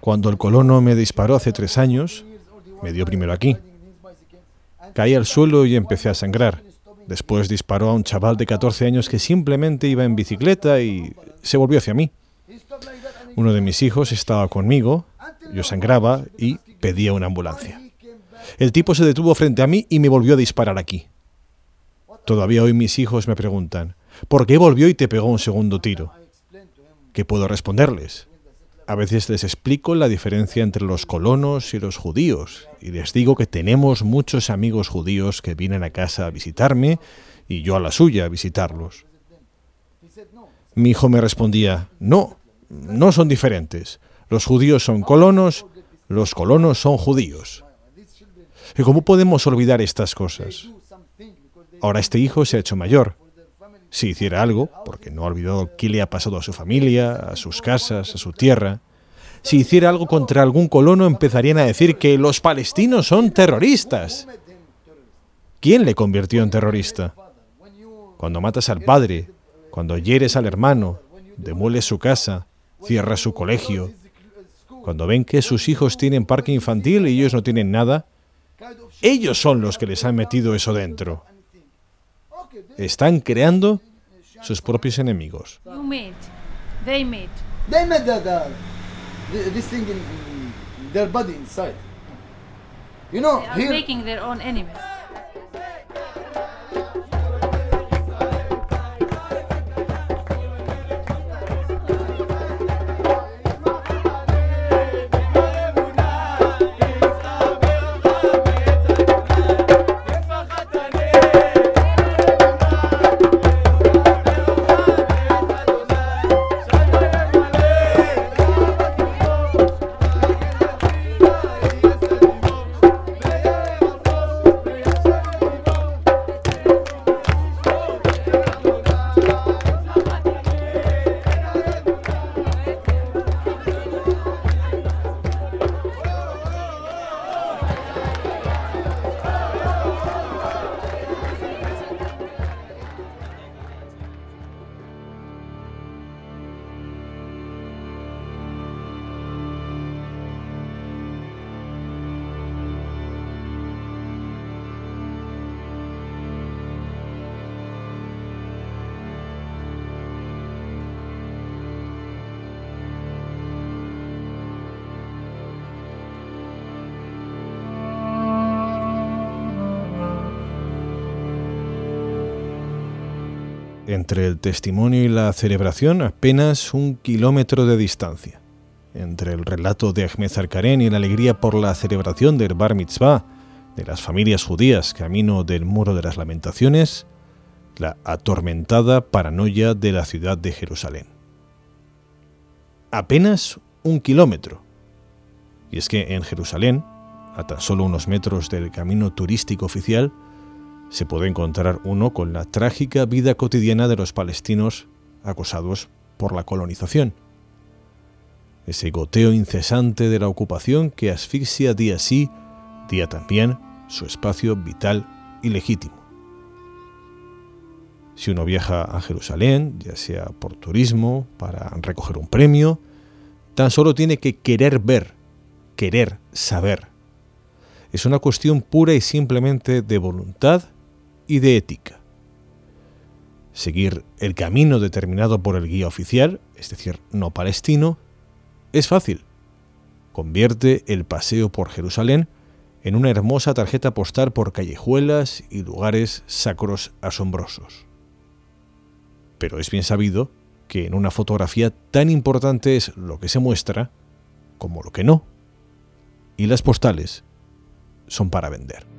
Cuando el colono me disparó hace tres años, me dio primero aquí. Caí al suelo y empecé a sangrar. Después disparó a un chaval de 14 años que simplemente iba en bicicleta y se volvió hacia mí. Uno de mis hijos estaba conmigo, yo sangraba y pedía una ambulancia. El tipo se detuvo frente a mí y me volvió a disparar aquí. Todavía hoy mis hijos me preguntan, ¿por qué volvió y te pegó un segundo tiro? ¿Qué puedo responderles? A veces les explico la diferencia entre los colonos y los judíos y les digo que tenemos muchos amigos judíos que vienen a casa a visitarme y yo a la suya a visitarlos. Mi hijo me respondía, no, no son diferentes. Los judíos son colonos, los colonos son judíos. ¿Y cómo podemos olvidar estas cosas? Ahora este hijo se ha hecho mayor. Si hiciera algo, porque no ha olvidado qué le ha pasado a su familia, a sus casas, a su tierra, si hiciera algo contra algún colono empezarían a decir que los palestinos son terroristas. ¿Quién le convirtió en terrorista? Cuando matas al padre, cuando hieres al hermano, demueles su casa, cierras su colegio, cuando ven que sus hijos tienen parque infantil y ellos no tienen nada, ellos son los que les han metido eso dentro. Están creando sus propios enemigos. You made. They Entre el testimonio y la celebración apenas un kilómetro de distancia. Entre el relato de Ahmed Zarkaren y la alegría por la celebración del Bar Mitzvah de las familias judías camino del Muro de las Lamentaciones, la atormentada paranoia de la ciudad de Jerusalén. Apenas un kilómetro. Y es que en Jerusalén, a tan solo unos metros del camino turístico oficial, se puede encontrar uno con la trágica vida cotidiana de los palestinos acosados por la colonización. Ese goteo incesante de la ocupación que asfixia día sí, día también, su espacio vital y legítimo. Si uno viaja a Jerusalén, ya sea por turismo, para recoger un premio, tan solo tiene que querer ver, querer saber. Es una cuestión pura y simplemente de voluntad y de ética. Seguir el camino determinado por el guía oficial, es decir, no palestino, es fácil. Convierte el paseo por Jerusalén en una hermosa tarjeta postal por callejuelas y lugares sacros asombrosos. Pero es bien sabido que en una fotografía tan importante es lo que se muestra como lo que no. Y las postales son para vender.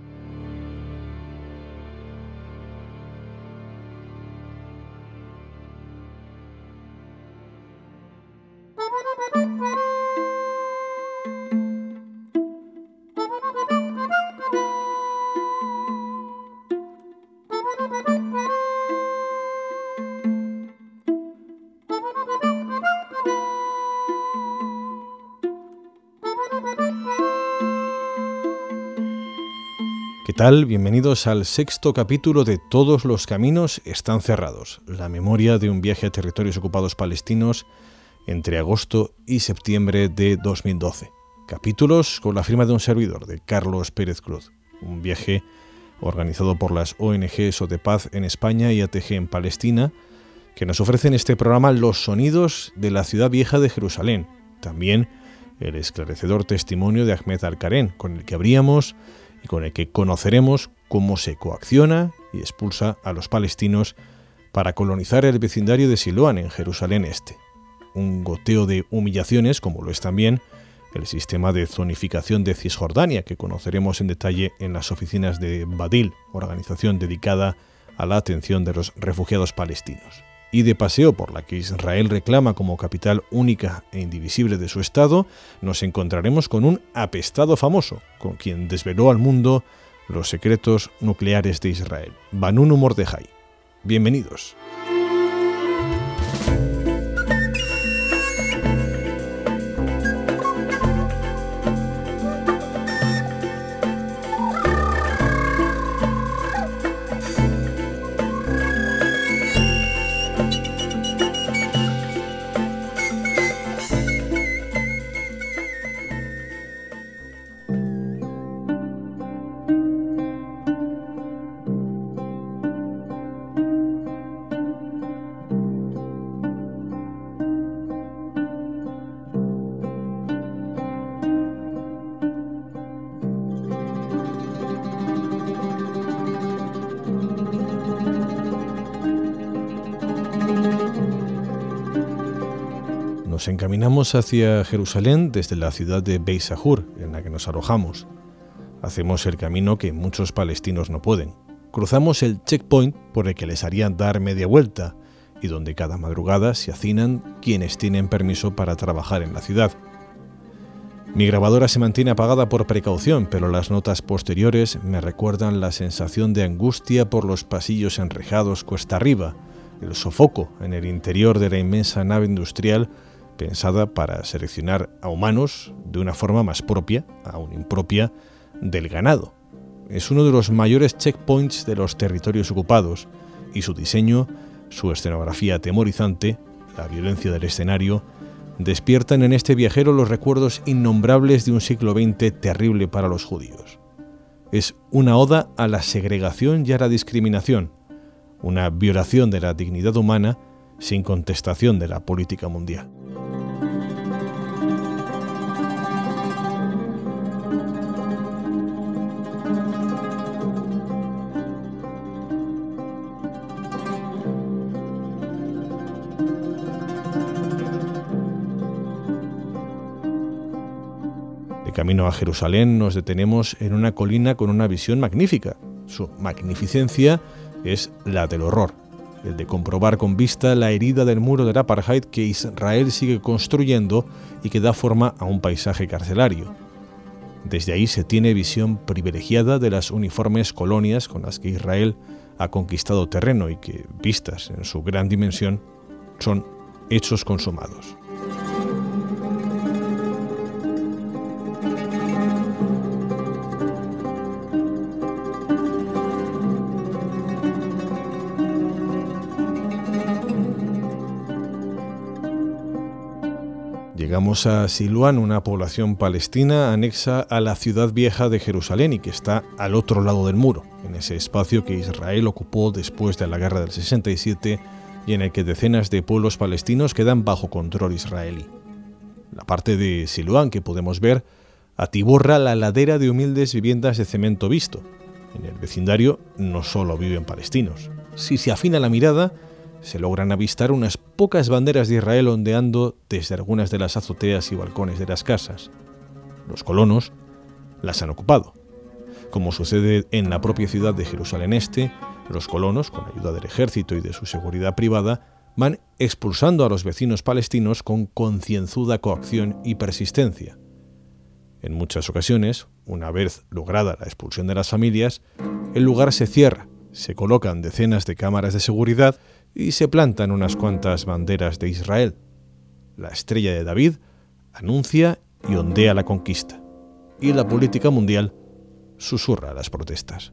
Bienvenidos al sexto capítulo de Todos los caminos están cerrados, la memoria de un viaje a territorios ocupados palestinos entre agosto y septiembre de 2012. Capítulos con la firma de un servidor, de Carlos Pérez Cruz. Un viaje organizado por las ONGs o de paz en España y ATG en Palestina, que nos ofrecen este programa los sonidos de la ciudad vieja de Jerusalén. También el esclarecedor testimonio de Ahmed Al-Karen, con el que abríamos y con el que conoceremos cómo se coacciona y expulsa a los palestinos para colonizar el vecindario de Siloán en Jerusalén Este. Un goteo de humillaciones, como lo es también el sistema de zonificación de Cisjordania, que conoceremos en detalle en las oficinas de Badil, organización dedicada a la atención de los refugiados palestinos. Y de paseo por la que Israel reclama como capital única e indivisible de su Estado, nos encontraremos con un apestado famoso, con quien desveló al mundo los secretos nucleares de Israel, Banunu Mordejai. Bienvenidos. Encaminamos hacia Jerusalén desde la ciudad de Beisahur, en la que nos alojamos. Hacemos el camino que muchos palestinos no pueden. Cruzamos el checkpoint por el que les harían dar media vuelta y donde cada madrugada se hacinan quienes tienen permiso para trabajar en la ciudad. Mi grabadora se mantiene apagada por precaución, pero las notas posteriores me recuerdan la sensación de angustia por los pasillos enrejados cuesta arriba, el sofoco en el interior de la inmensa nave industrial pensada para seleccionar a humanos de una forma más propia, aún impropia, del ganado. Es uno de los mayores checkpoints de los territorios ocupados y su diseño, su escenografía atemorizante, la violencia del escenario, despiertan en este viajero los recuerdos innombrables de un siglo XX terrible para los judíos. Es una oda a la segregación y a la discriminación, una violación de la dignidad humana sin contestación de la política mundial. Camino a Jerusalén nos detenemos en una colina con una visión magnífica. Su magnificencia es la del horror, el de comprobar con vista la herida del muro del apartheid que Israel sigue construyendo y que da forma a un paisaje carcelario. Desde ahí se tiene visión privilegiada de las uniformes colonias con las que Israel ha conquistado terreno y que, vistas en su gran dimensión, son hechos consumados. Llegamos a Siluán, una población palestina anexa a la ciudad vieja de Jerusalén y que está al otro lado del muro, en ese espacio que Israel ocupó después de la guerra del 67 y en el que decenas de pueblos palestinos quedan bajo control israelí. La parte de Siluán que podemos ver atiborra la ladera de humildes viviendas de cemento visto. En el vecindario no solo viven palestinos. Si se afina la mirada, se logran avistar unas pocas banderas de Israel ondeando desde algunas de las azoteas y balcones de las casas. Los colonos las han ocupado. Como sucede en la propia ciudad de Jerusalén Este, los colonos, con ayuda del ejército y de su seguridad privada, van expulsando a los vecinos palestinos con concienzuda coacción y persistencia. En muchas ocasiones, una vez lograda la expulsión de las familias, el lugar se cierra, se colocan decenas de cámaras de seguridad y se plantan unas cuantas banderas de Israel. La estrella de David anuncia y ondea la conquista, y la política mundial susurra las protestas.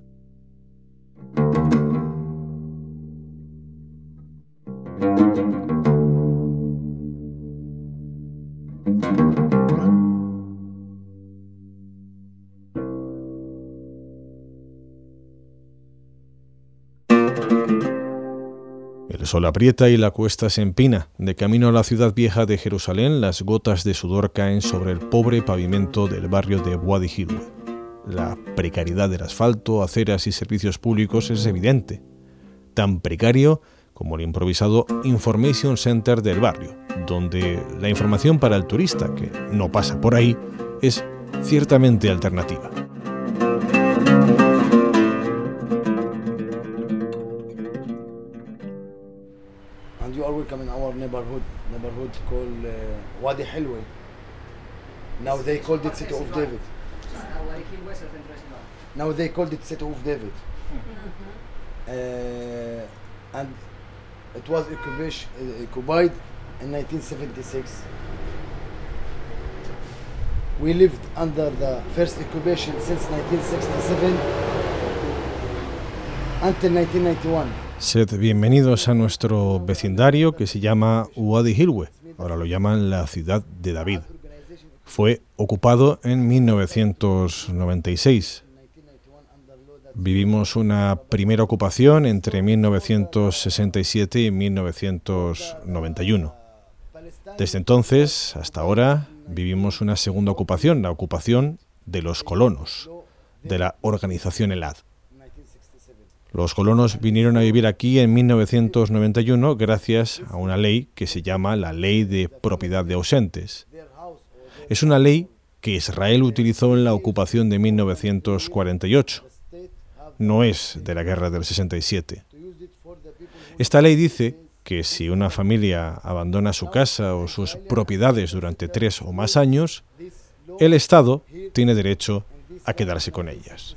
El sol aprieta y la cuesta se empina. De camino a la ciudad vieja de Jerusalén, las gotas de sudor caen sobre el pobre pavimento del barrio de Wadi Hilwe. La precariedad del asfalto, aceras y servicios públicos es evidente. Tan precario como el improvisado Information Center del barrio, donde la información para el turista que no pasa por ahí es ciertamente alternativa. In our neighborhood, neighborhood called uh, Wadi Hilwe. Now they called it City of David. Now they called it City of David. Uh, and it was uh, occupied in 1976. We lived under the first occupation since 1967 until 1991. Sed bienvenidos a nuestro vecindario que se llama Wadi Hilwe, ahora lo llaman la ciudad de David. Fue ocupado en 1996. Vivimos una primera ocupación entre 1967 y 1991. Desde entonces hasta ahora vivimos una segunda ocupación, la ocupación de los colonos, de la organización ELAD. Los colonos vinieron a vivir aquí en 1991 gracias a una ley que se llama la Ley de Propiedad de Ausentes. Es una ley que Israel utilizó en la ocupación de 1948. No es de la guerra del 67. Esta ley dice que si una familia abandona su casa o sus propiedades durante tres o más años, el Estado tiene derecho a quedarse con ellas.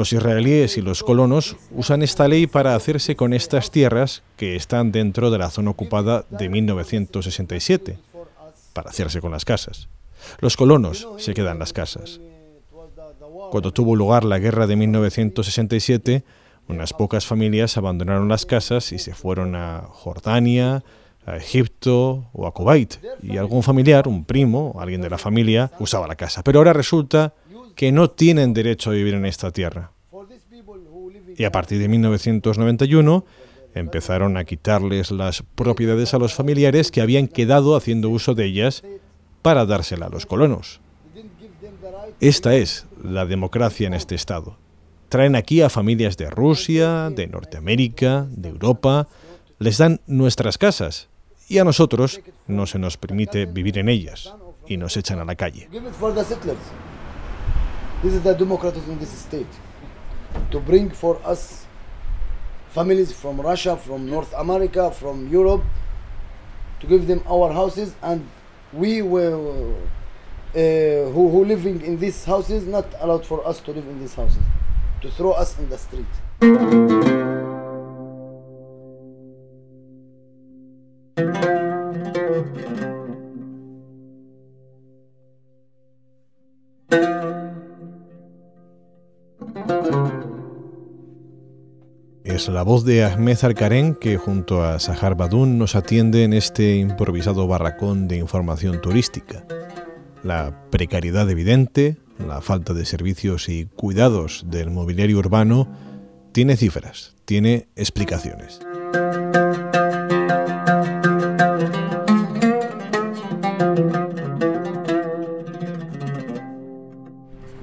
Los israelíes y los colonos usan esta ley para hacerse con estas tierras que están dentro de la zona ocupada de 1967, para hacerse con las casas. Los colonos se quedan las casas. Cuando tuvo lugar la guerra de 1967, unas pocas familias abandonaron las casas y se fueron a Jordania, a Egipto o a Kuwait. Y algún familiar, un primo, alguien de la familia, usaba la casa. Pero ahora resulta que no tienen derecho a vivir en esta tierra. Y a partir de 1991 empezaron a quitarles las propiedades a los familiares que habían quedado haciendo uso de ellas para dársela a los colonos. Esta es la democracia en este estado. Traen aquí a familias de Rusia, de Norteamérica, de Europa, les dan nuestras casas y a nosotros no se nos permite vivir en ellas y nos echan a la calle. This is the democracy in this state. To bring for us families from Russia, from North America, from Europe, to give them our houses, and we were uh, who who living in these houses not allowed for us to live in these houses, to throw us in the street. Es la voz de Ahmed Alkarén que junto a Sahar Badun nos atiende en este improvisado barracón de información turística. La precariedad evidente, la falta de servicios y cuidados del mobiliario urbano tiene cifras, tiene explicaciones.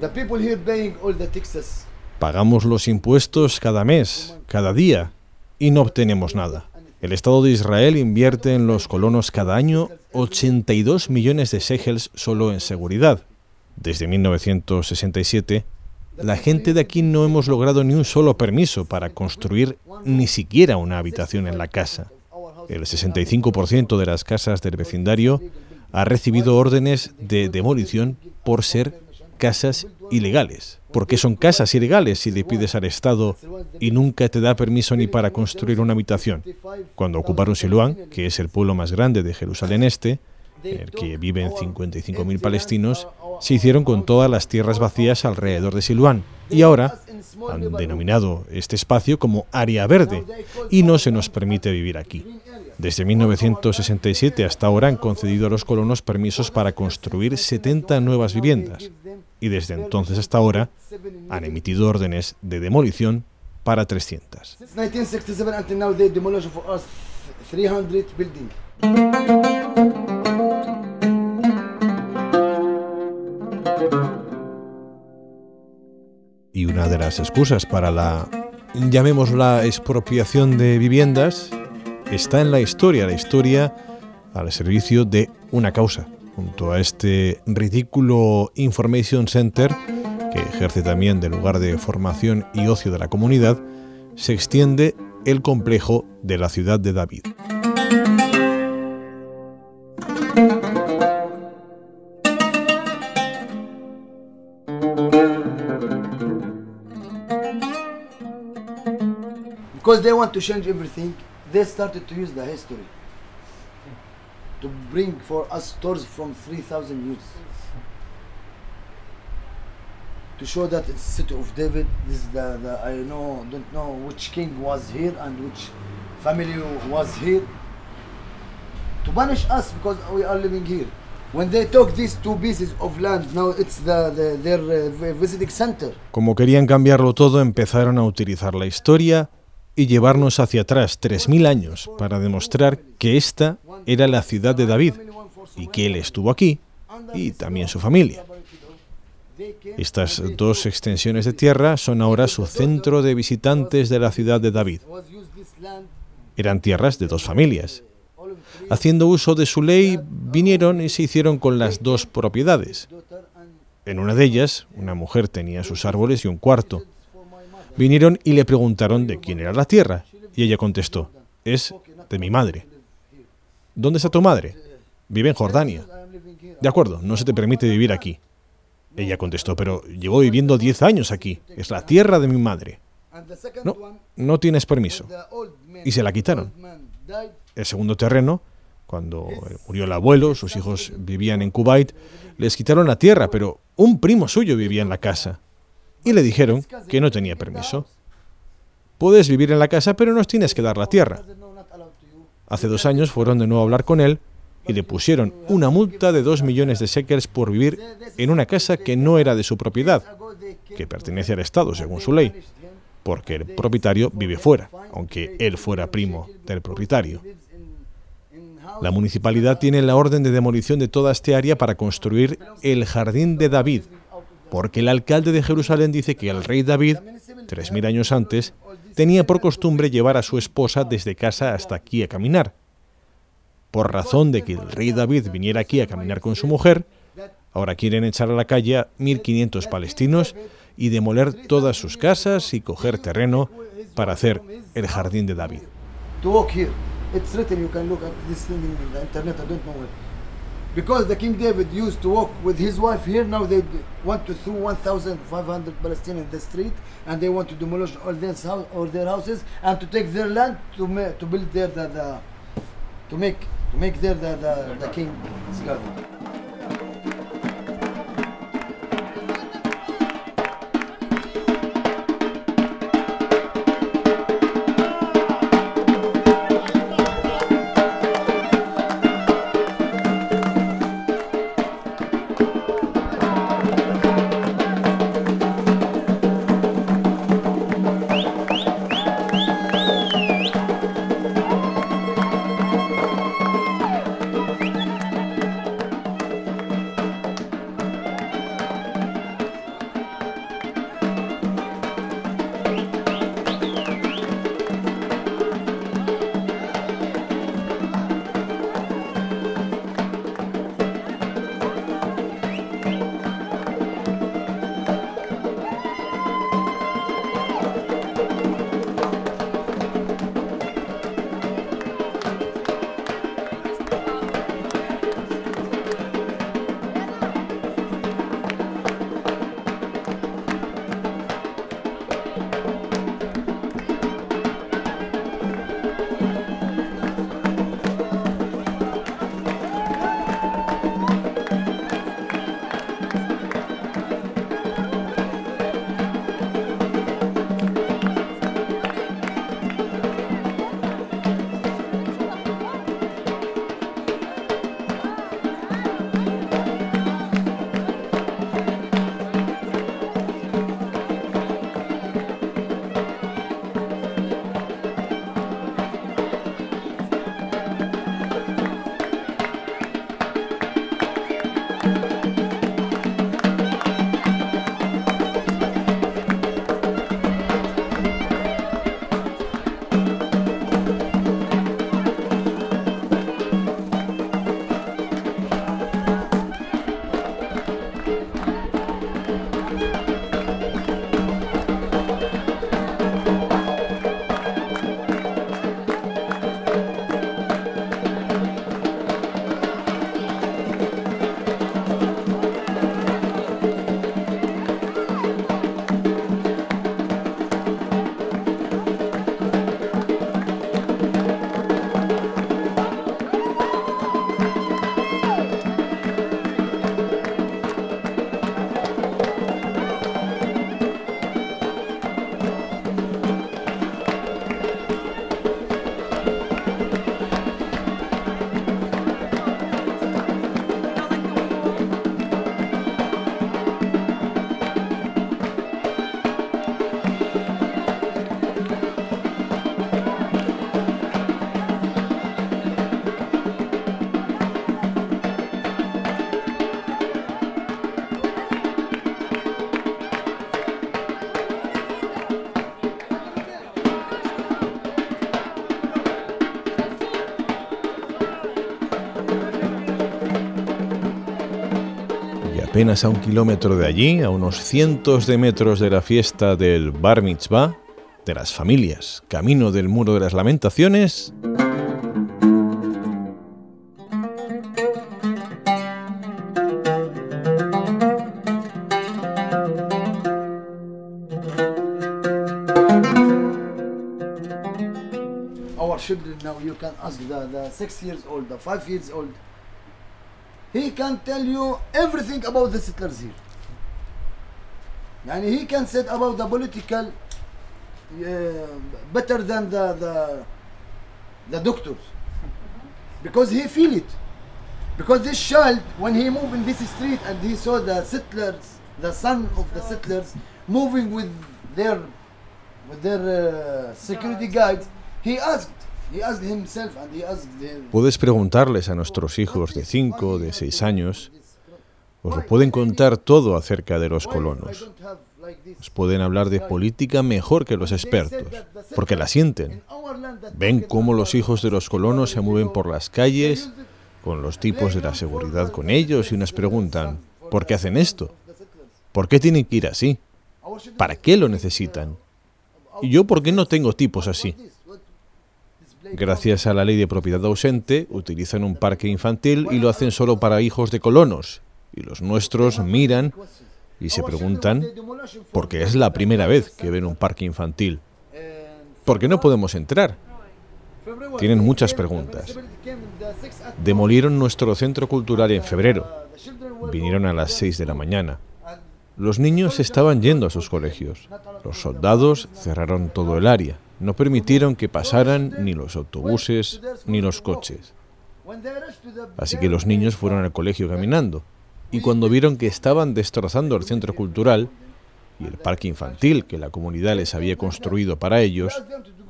The people here paying all the taxes. Pagamos los impuestos cada mes, cada día, y no obtenemos nada. El Estado de Israel invierte en los colonos cada año 82 millones de shekels solo en seguridad. Desde 1967, la gente de aquí no hemos logrado ni un solo permiso para construir ni siquiera una habitación en la casa. El 65% de las casas del vecindario ha recibido órdenes de demolición por ser casas ilegales. Porque son casas ilegales si le pides al Estado y nunca te da permiso ni para construir una habitación. Cuando ocuparon Siluán, que es el pueblo más grande de Jerusalén Este, en el que viven 55.000 palestinos, se hicieron con todas las tierras vacías alrededor de Siluán. Y ahora han denominado este espacio como área verde y no se nos permite vivir aquí. Desde 1967 hasta ahora han concedido a los colonos permisos para construir 70 nuevas viviendas y desde entonces hasta ahora han emitido órdenes de demolición para 300. Since 1967 until now, they demolished for us 300 buildings. Y una de las excusas para la, llamémosla, expropiación de viviendas está en la historia, la historia al servicio de una causa, junto a este ridículo Information Center que ejerce también de lugar de formación y ocio de la comunidad, se extiende el complejo de la ciudad de David. Because they want to change everything, they started to use the history to bring for us stores from 3,000 years. To show that it's city of David. This is the, the I know don't know which king was here and which family was here. To punish us because we are living here. When they took these two pieces of land, now it's the, the their uh, visiting center. Como querían cambiarlo todo, empezaron a utilizar la historia y llevarnos hacia atrás 3.000 años para demostrar que esta era la ciudad de David y que él estuvo aquí y también su familia. Estas dos extensiones de tierra son ahora su centro de visitantes de la ciudad de David. Eran tierras de dos familias. Haciendo uso de su ley, vinieron y se hicieron con las dos propiedades. En una de ellas, una mujer tenía sus árboles y un cuarto. Vinieron y le preguntaron de quién era la tierra, y ella contestó, es de mi madre. ¿Dónde está tu madre? Vive en Jordania. De acuerdo, no se te permite vivir aquí. Ella contestó, pero llevo viviendo 10 años aquí, es la tierra de mi madre. No, no tienes permiso. Y se la quitaron. El segundo terreno, cuando murió el abuelo, sus hijos vivían en Kuwait, les quitaron la tierra, pero un primo suyo vivía en la casa. Y le dijeron que no tenía permiso. Puedes vivir en la casa, pero nos tienes que dar la tierra. Hace dos años fueron de nuevo a hablar con él y le pusieron una multa de dos millones de shekels por vivir en una casa que no era de su propiedad, que pertenece al Estado según su ley, porque el propietario vive fuera, aunque él fuera primo del propietario. La municipalidad tiene la orden de demolición de toda este área para construir el Jardín de David, porque el alcalde de Jerusalén dice que el rey David, tres mil años antes, tenía por costumbre llevar a su esposa desde casa hasta aquí a caminar, por razón de que el rey David viniera aquí a caminar con su mujer, ahora quieren echar a la calle a 1.500 palestinos y demoler todas sus casas y coger terreno para hacer el jardín de David. Because the King David used to walk with his wife here, now they want to throw 1,500 Palestinians in the street and they want to demolish all their, house, all their houses and to take their land to, ma- to build there the, the, to make, to make there the, the, the King's garden. Apenas a un kilómetro de allí, a unos cientos de metros de la fiesta del Bar Mitzvah, de las familias, camino del Muro de las Lamentaciones, Our children now, you can ask the, the six years old, the five years old. He can tell you everything about the settlers here. And he can say about the political uh, better than the, the the doctors because he feel it because this child when he moved in this street and he saw the settlers the son of the settlers moving with their with their uh, security guards he asked Puedes preguntarles a nuestros hijos de 5, de 6 años, os lo pueden contar todo acerca de los "Why I colonos. don't have like this?" Os pueden hablar de política mejor que los expertos, porque la sienten. Ven cómo los hijos de los colonos se mueven por las calles, con los tipos de la seguridad con ellos, y nos preguntan, ¿por qué hacen esto? ¿Por qué tienen que ir así? ¿Para qué lo necesitan? ¿Y yo por qué no tengo tipos así? this, what- this play- Gracias a la ley de propiedad ausente, utilizan un parque infantil y lo hacen solo para hijos de colonos. Y los nuestros miran y se preguntan por qué es la primera vez que ven un parque infantil. ¿Por qué no podemos entrar? Tienen muchas preguntas. Demolieron nuestro centro cultural en febrero. Vinieron a las 6 de la mañana. Los niños estaban yendo a sus colegios. Los soldados cerraron todo el área. No permitieron que pasaran ni los autobuses ni los coches. Así que los niños fueron al colegio caminando. Y cuando vieron que estaban destrozando el centro cultural y el parque infantil que la comunidad les había construido para ellos,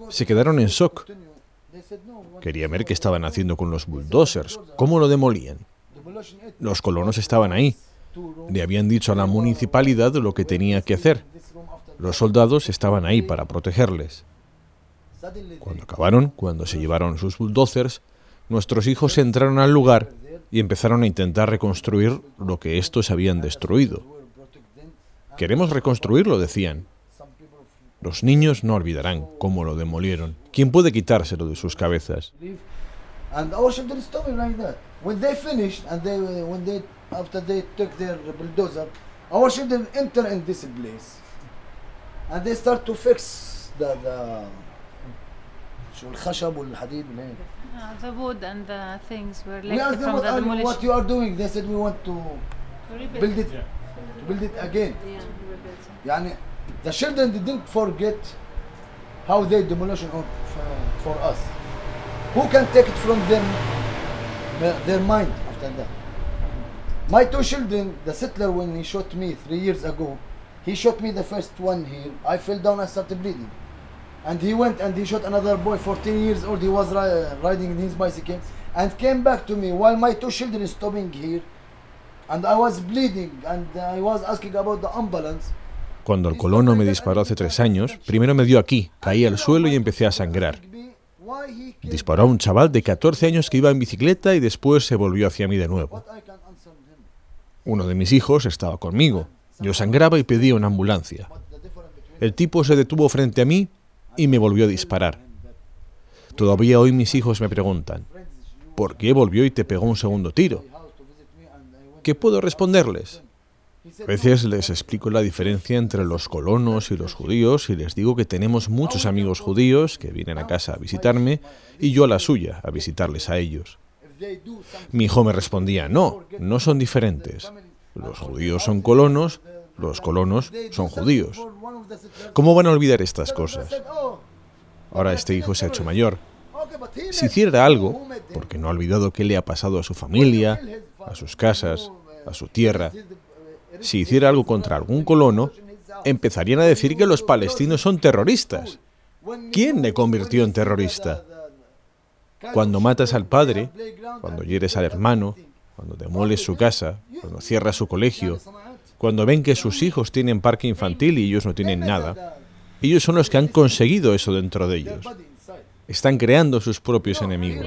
se quedaron en shock. Querían ver qué estaban haciendo con los bulldozers, cómo lo demolían. Los colonos estaban ahí. Le habían dicho a la municipalidad lo que tenía que hacer. Los soldados estaban ahí para protegerles. Cuando acabaron, cuando se llevaron sus bulldozers, nuestros hijos entraron al lugar y empezaron a intentar reconstruir lo que estos habían destruido. Queremos reconstruirlo, decían. Los niños no olvidarán cómo lo demolieron. ¿Quién puede quitárselo de sus cabezas? شو الخشب والحديد والهيك. Uh, the wood and the things were We asked left them from what, the are you, what demolition. you are doing. They said we want to build it, to build it again. يعني the children didn't forget how they demolition of, uh, for us. Who can take it from them, their mind after that? My two children, the settler when he shot me three years ago, he shot me the first one here. I fell down and started bleeding. And he went and he shot another boy, 14 years old. He was ri- riding in his bicycle and came back to me while my two children stopping here. And I was bleeding and I was asking about the ambulance. Cuando el colono me disparó hace tres años, primero me dio aquí, caí al suelo y empecé a sangrar. Disparó a un chaval de 14 años que iba en bicicleta y después se volvió hacia mí de nuevo. Uno de mis hijos estaba conmigo. Yo sangraba y pedía una ambulancia. El tipo se detuvo frente a mí y me volvió a disparar. Todavía hoy mis hijos me preguntan, ¿por qué volvió y te pegó un segundo tiro? ¿Qué puedo responderles? A veces les explico la diferencia entre los colonos y los judíos y les digo que tenemos muchos amigos judíos que vienen a casa a visitarme y yo a la suya a visitarles a ellos. Mi hijo me respondía, no, no son diferentes. Los judíos son colonos, los colonos son judíos. ¿Cómo van a olvidar estas cosas? Ahora este hijo se ha hecho mayor. Si hiciera algo, porque no ha olvidado qué le ha pasado a su familia, a sus casas, a su tierra, si hiciera algo contra algún colono, empezarían a decir que los palestinos son terroristas. ¿Quién le convirtió en terrorista? Cuando matas al padre, cuando hieres al hermano, cuando demoles su casa, cuando cierras su colegio, cuando ven que sus hijos tienen parque infantil y ellos no tienen nada, ellos son los que han conseguido eso dentro de ellos. Están creando sus propios enemigos.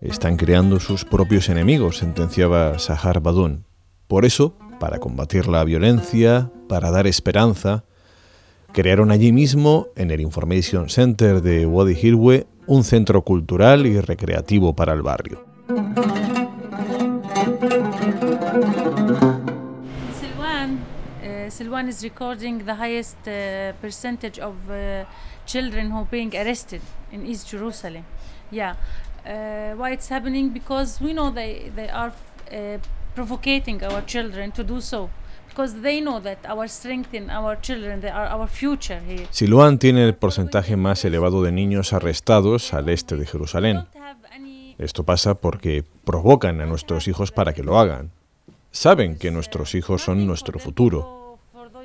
Están creando sus propios enemigos, sentenciaba Sahar Badun. Por eso, para combatir la violencia, para dar esperanza, crearon allí mismo, en el Information Center de Wadi Hirwe, un centro cultural y recreativo para el barrio. Silwan, uh, Silwan is recording the highest uh, percentage of uh, children who are being arrested in East Jerusalem. Yeah. Why it's happening? Because we know they, they are provocating our children to do so. Because they know that our strength in our children, they are our future here. Siluán tiene el porcentaje más elevado de niños arrestados al este de Jerusalén. Esto pasa porque provocan a nuestros hijos para que lo hagan. Saben que nuestros hijos son nuestro futuro.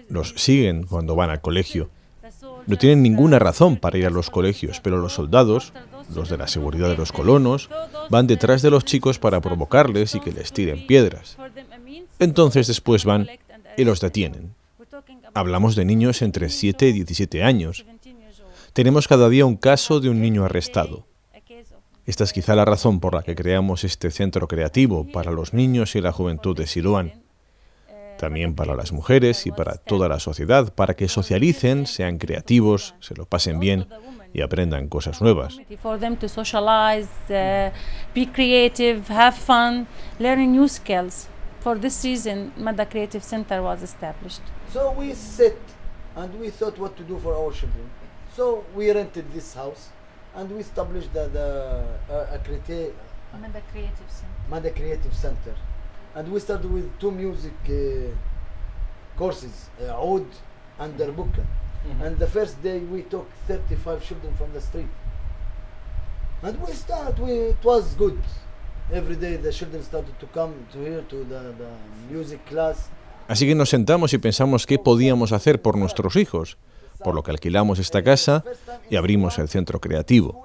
Los siguen cuando van al colegio. No tienen ninguna razón para ir a los colegios, pero los soldados, los de la seguridad de los colonos, van detrás de los chicos para provocarles y que les tiren piedras. Entonces después van y los detienen. Hablamos de niños entre 7 y 17 años. Tenemos cada día un caso de un niño arrestado. Esta es quizá la razón por la que creamos este centro creativo para los niños y la juventud de Siloán. También para las mujeres y para toda la sociedad, para que socialicen, sean creativos, se lo pasen bien y aprendan cosas nuevas. For them to socialize, be creative, have fun, learn new skills. This reason, Mada Creative Center was established. So we sit and we thought what to do for our children. So we rented this house and we established the, the uh, a crete- Mada Creative Center. Mada Creative Center. And we started with two music uh, courses, uh, Oud and Darbuka. And the first day we took 35 children from the street. And we start, we, it was good. Every day the children started to come to here to the, the music class. Así que nos sentamos y pensamos qué podíamos hacer por nuestros hijos, por lo que alquilamos esta casa y abrimos el centro creativo.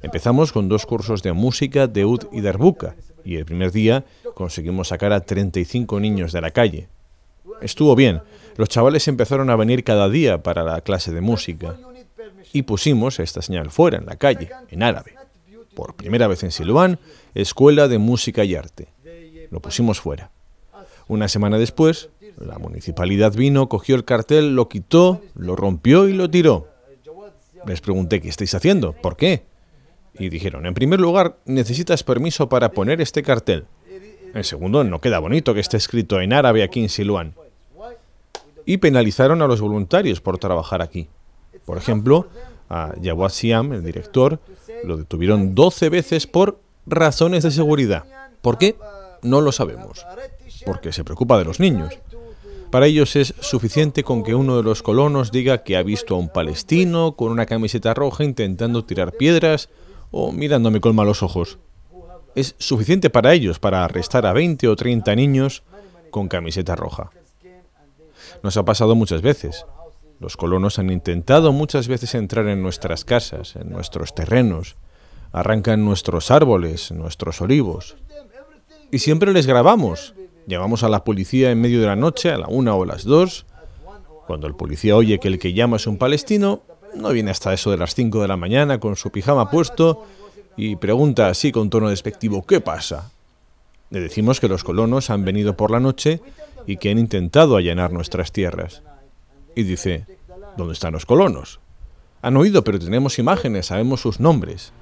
Empezamos con dos cursos de música, de ud y darbuka, y el primer día conseguimos sacar a 35 niños de la calle. Estuvo bien, los chavales empezaron a venir cada día para la clase de música, y pusimos esta señal fuera, en la calle, en árabe. Por primera vez en Siloán, Escuela de Música y Arte. Lo pusimos fuera. Una semana después, la municipalidad vino, cogió el cartel, lo quitó, lo rompió y lo tiró. Les pregunté qué estáis haciendo, ¿por qué? Y dijeron, en primer lugar, necesitas permiso para poner este cartel. En segundo, no queda bonito que esté escrito en árabe aquí en Siluán. Y penalizaron a los voluntarios por trabajar aquí. Por ejemplo, a Jawad Siam, el director, lo detuvieron 12 veces por razones de seguridad. ¿Por qué? No lo sabemos. Porque se preocupa de los niños. Para ellos es suficiente con que uno de los colonos diga que ha visto a un palestino con una camiseta roja intentando tirar piedras o mirándome con malos ojos. Es suficiente para ellos para arrestar a 20 o 30 niños con camiseta roja. Nos ha pasado muchas veces. Los colonos han intentado muchas veces entrar en nuestras casas, en nuestros terrenos, arrancan nuestros árboles, nuestros olivos. Y siempre les grabamos. Llamamos a la policía en medio de la noche, a la una o las dos. Cuando el policía oye que el que llama es un palestino, no viene hasta eso de las 5 de la mañana con su pijama puesto y pregunta así con tono despectivo, ¿qué pasa? Le decimos que los colonos han venido por la noche y que han intentado allanar nuestras tierras. Y dice, ¿dónde están los colonos? Han oído, pero tenemos imágenes, sabemos sus nombres.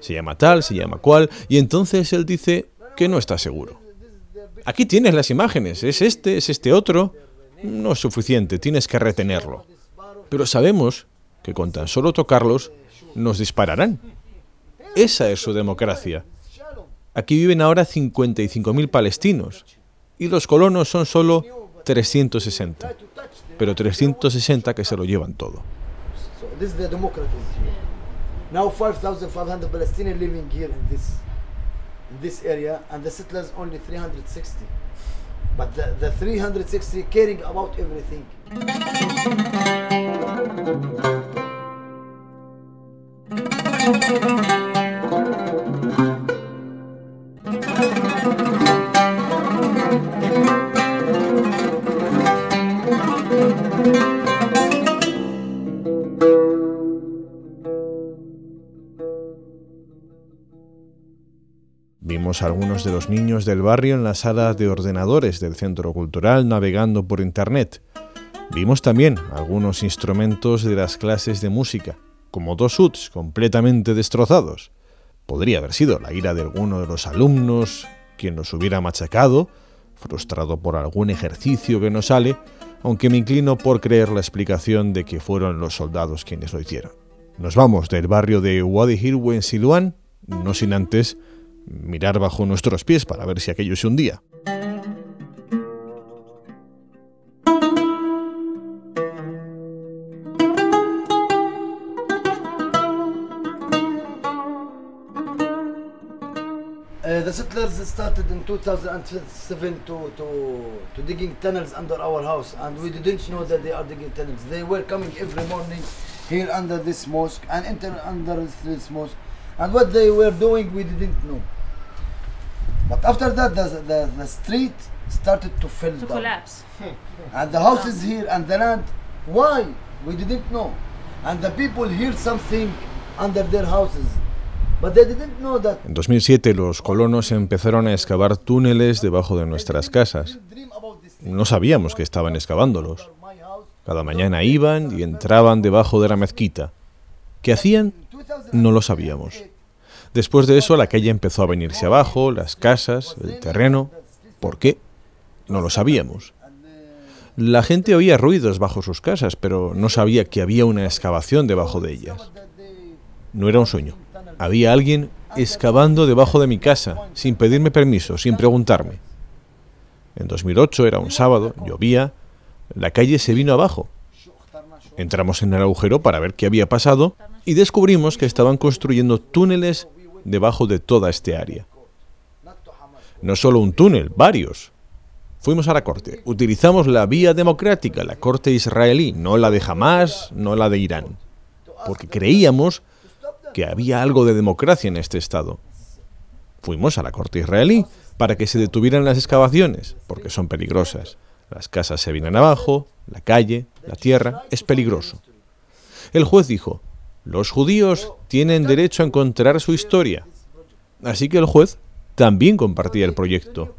Se llama tal, se llama cual, y entonces él dice que no está seguro. Aquí tienes las imágenes, es este, es este otro. No es suficiente, tienes que retenerlo. Pero sabemos que con tan solo tocarlos nos dispararán. Esa es su democracia. Aquí viven ahora 55.000 palestinos y los colonos son solo 360. Pero 360 que se lo llevan todo. Now 5,500 Palestinians living here in this in this area, and the settlers only 360. But the, the 360 caring about everything. Vimos algunos de los niños del barrio en la sala de ordenadores del centro cultural navegando por internet. Vimos también algunos instrumentos de las clases de música, como dos UTs completamente destrozados. Podría haber sido la ira de alguno de los alumnos quien los hubiera machacado, frustrado por algún ejercicio que no sale, aunque me inclino por creer la explicación de que fueron los soldados quienes lo hicieron. Nos vamos del barrio de Wadi Hirwe en Siluán, no sin antes mirar bajo nuestros pies para ver si aquello se hundía. Uh, the settlers started in 2007 to, to, to digging tunnels under our house, and we didn't know that they are digging tunnels. They were coming every morning here under this mosque and enter under this mosque, and what they were doing we didn't know. But after that, the, the, the street started to fill To down. collapse. and the houses here and the land. Why? We didn't know. And the people hear something under their houses, but they didn't know that. En 2007 los colonos empezaron a excavar túneles debajo de nuestras casas. No sabíamos que estaban excavándolos. Cada mañana iban y entraban debajo de la mezquita. ¿Qué hacían? No lo sabíamos. Después de eso la calle empezó a venirse abajo, las casas, el terreno. ¿Por qué? No lo sabíamos. La gente oía ruidos bajo sus casas, pero no sabía que había una excavación debajo de ellas. No era un sueño. Había alguien excavando debajo de mi casa, sin pedirme permiso, sin preguntarme. En 2008 era un sábado, llovía, la calle se vino abajo. Entramos en el agujero para ver qué había pasado y descubrimos que estaban construyendo túneles debajo de toda este área. No solo un túnel, varios. Fuimos a la corte. Utilizamos la vía democrática, la corte israelí, no la de Hamas, no la de Irán. Porque creíamos que había algo de democracia en este estado. Fuimos a la corte israelí para que se detuvieran las excavaciones, porque son peligrosas. Las casas se vienen abajo, la calle, la tierra, es peligroso. El juez dijo, los judíos tienen derecho a encontrar su historia. Así que el juez también compartía el proyecto.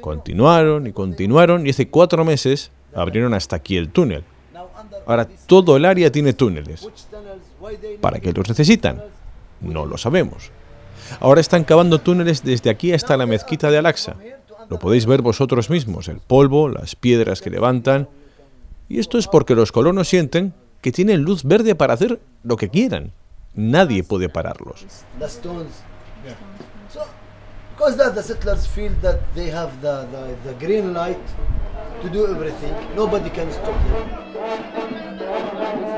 Continuaron y continuaron y hace cuatro meses abrieron hasta aquí el túnel. Ahora todo el área tiene túneles. ¿Para qué los necesitan? No lo sabemos. Ahora están cavando túneles desde aquí hasta la mezquita de Al-Aqsa. Lo podéis ver vosotros mismos, el polvo, las piedras que levantan. Y esto es porque los colonos sienten que tienen luz verde para hacer lo que quieran. Nadie puede pararlos. green light to do everything, nobody can stop them.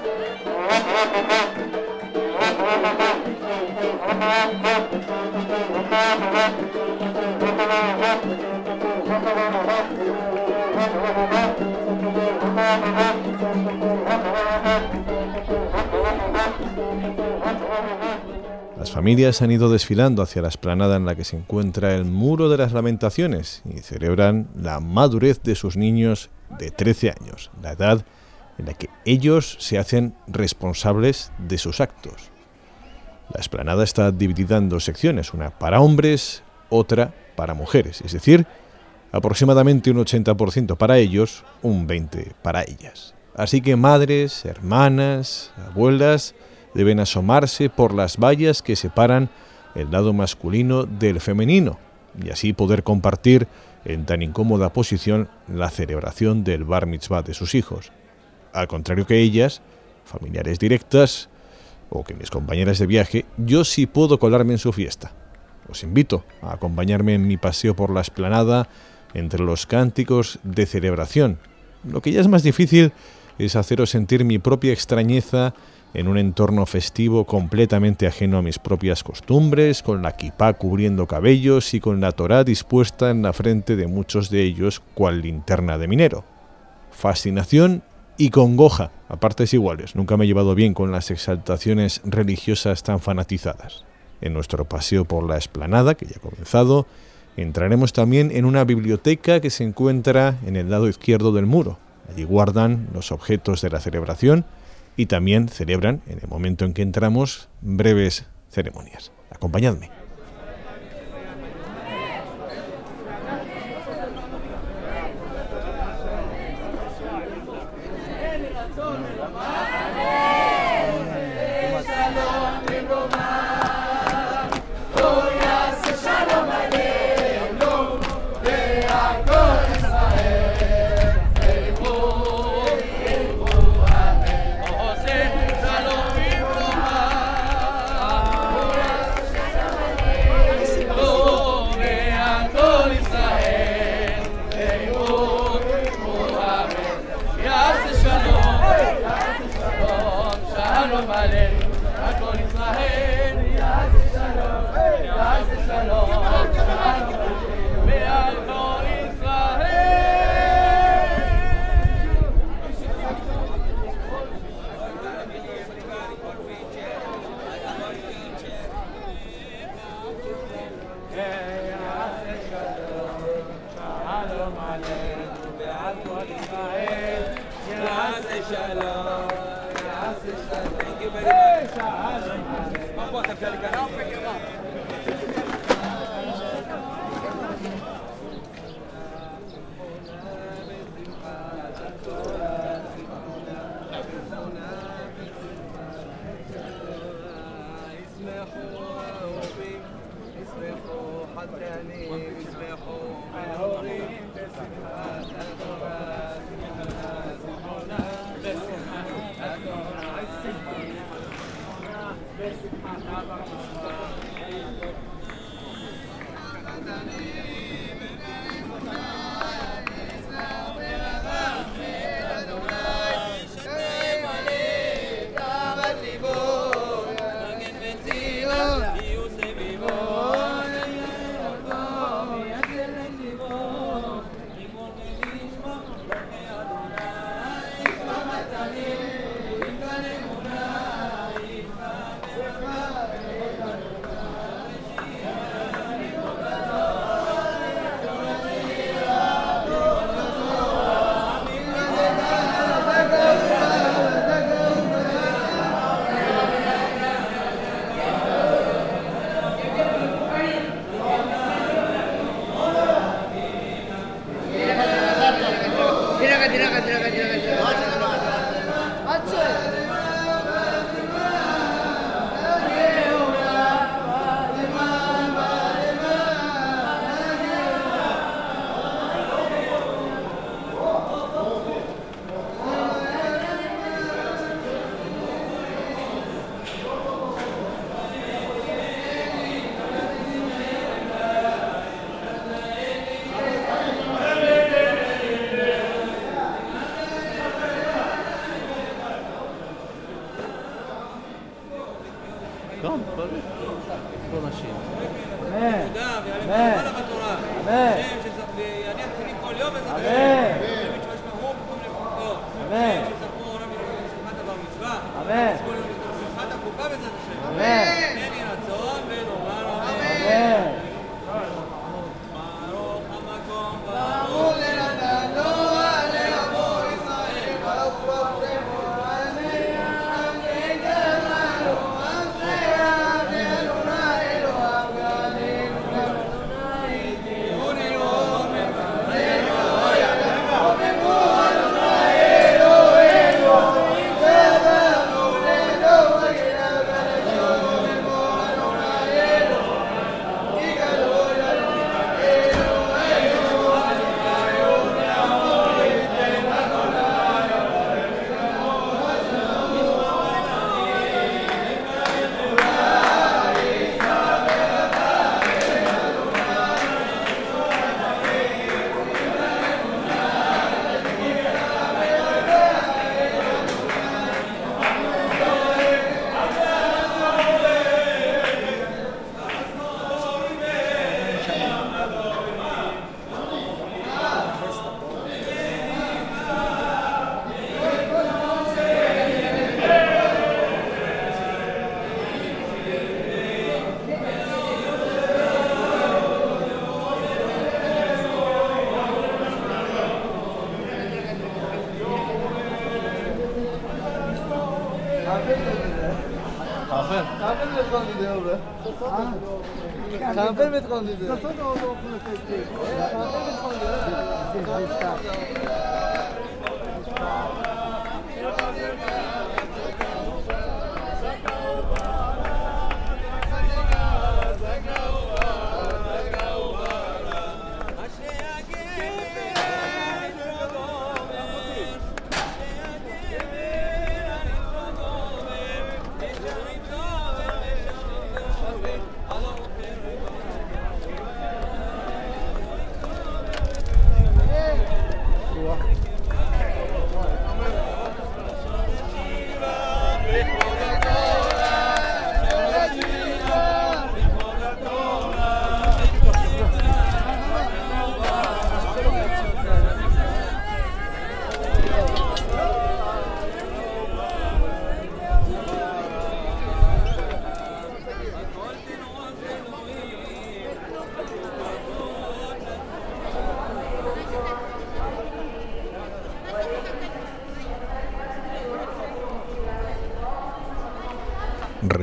Las familias han ido desfilando hacia la esplanada en la que se encuentra el Muro de las Lamentaciones y celebran la madurez de sus niños de 13 años, la edad en la que ellos se hacen responsables de sus actos. La esplanada está dividida en dos secciones, una para hombres, otra para mujeres, es decir, aproximadamente un 80% para ellos, un 20% para ellas. Así que madres, hermanas, abuelas, deben asomarse por las vallas que separan el lado masculino del femenino y así poder compartir en tan incómoda posición la celebración del bar mitzvah de sus hijos. Al contrario que ellas, familiares directas o que mis compañeras de viaje, yo sí puedo colarme en su fiesta. Os invito a acompañarme en mi paseo por la esplanada entre los cánticos de celebración. Lo que ya es más difícil es haceros sentir mi propia extrañeza en un entorno festivo completamente ajeno a mis propias costumbres, con la kipá cubriendo cabellos y con la Torá dispuesta en la frente de muchos de ellos cual linterna de minero. Fascinación y congoja, a partes iguales. Nunca me he llevado bien con las exaltaciones religiosas tan fanatizadas. En nuestro paseo por la esplanada, que ya ha comenzado, entraremos también en una biblioteca que se encuentra en el lado izquierdo del muro. Allí guardan los objetos de la celebración y también celebran, en el momento en que entramos, breves ceremonias. Acompañadme. Jehovah.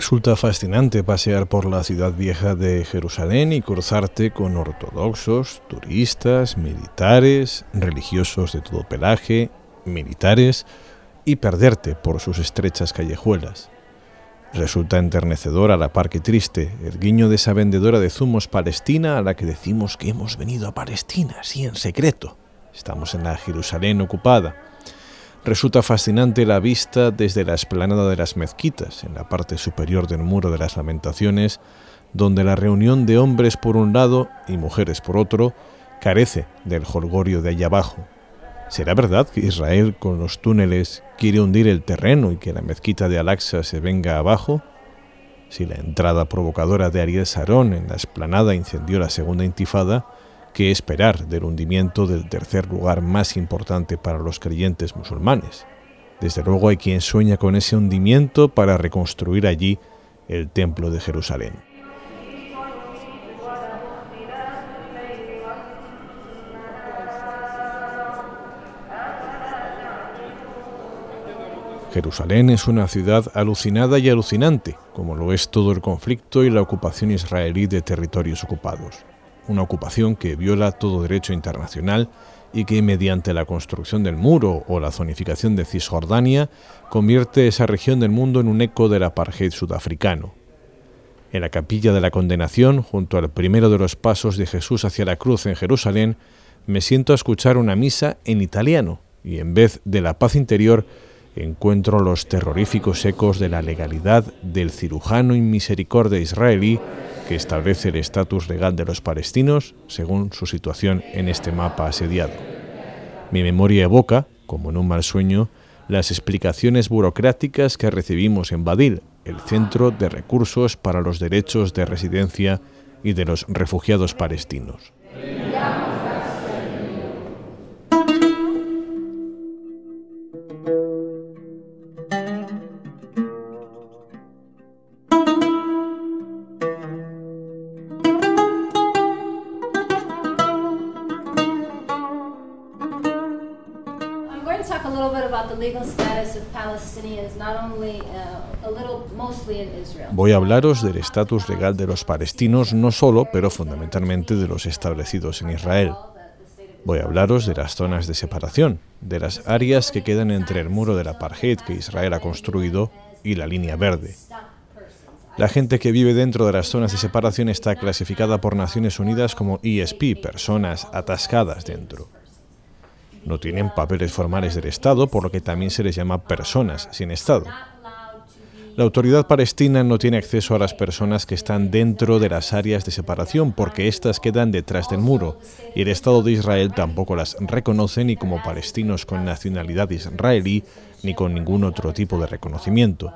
Resulta fascinante pasear por la ciudad vieja de Jerusalén y cruzarte con ortodoxos, turistas, militares, religiosos de todo pelaje, militares, y perderte por sus estrechas callejuelas. Resulta enternecedor a la par que triste el guiño de esa vendedora de zumos palestina a la que decimos que hemos venido a Palestina, sí, en secreto. Estamos en la Jerusalén ocupada Resulta fascinante la vista desde la esplanada de las mezquitas, en la parte superior del muro de las lamentaciones, donde la reunión de hombres por un lado y mujeres por otro carece del jolgorio de allá abajo. ¿Será verdad que Israel con los túneles quiere hundir el terreno y que la mezquita de Al-Aqsa se venga abajo? Si la entrada provocadora de Ariel Sarón en la esplanada incendió la segunda intifada, esperar del hundimiento del tercer lugar más importante para los creyentes musulmanes. Desde luego hay quien sueña con ese hundimiento para reconstruir allí el templo de Jerusalén. Jerusalén es una ciudad alucinada y alucinante, como lo es todo el conflicto y la ocupación israelí de territorios ocupados una ocupación que viola todo derecho internacional y que mediante la construcción del muro o la zonificación de Cisjordania convierte esa región del mundo en un eco del apartheid sudafricano. En la capilla de la condenación, junto al primero de los pasos de Jesús hacia la cruz en Jerusalén, me siento a escuchar una misa en italiano y en vez de la paz interior encuentro los terroríficos ecos de la legalidad del cirujano inmisericordia israelí que establece el estatus legal de los palestinos según su situación en este mapa asediado. Mi memoria evoca, como en un mal sueño, las explicaciones burocráticas que recibimos en Badil, el Centro de Recursos para los Derechos de Residencia y de los Refugiados Palestinos. Voy a hablaros del estatus legal de los palestinos, no solo, pero fundamentalmente de los establecidos en Israel. Voy a hablaros de las zonas de separación, de las áreas que quedan entre el muro del apartheid que Israel ha construido y la línea verde. La gente que vive dentro de las zonas de separación está clasificada por Naciones Unidas como ESP, personas atascadas dentro. No tienen papeles formales del Estado, por lo que también se les llama personas sin Estado. La autoridad palestina no tiene acceso a las personas que están dentro de las áreas de separación porque éstas quedan detrás del muro y el Estado de Israel tampoco las reconoce ni como palestinos con nacionalidad israelí ni con ningún otro tipo de reconocimiento.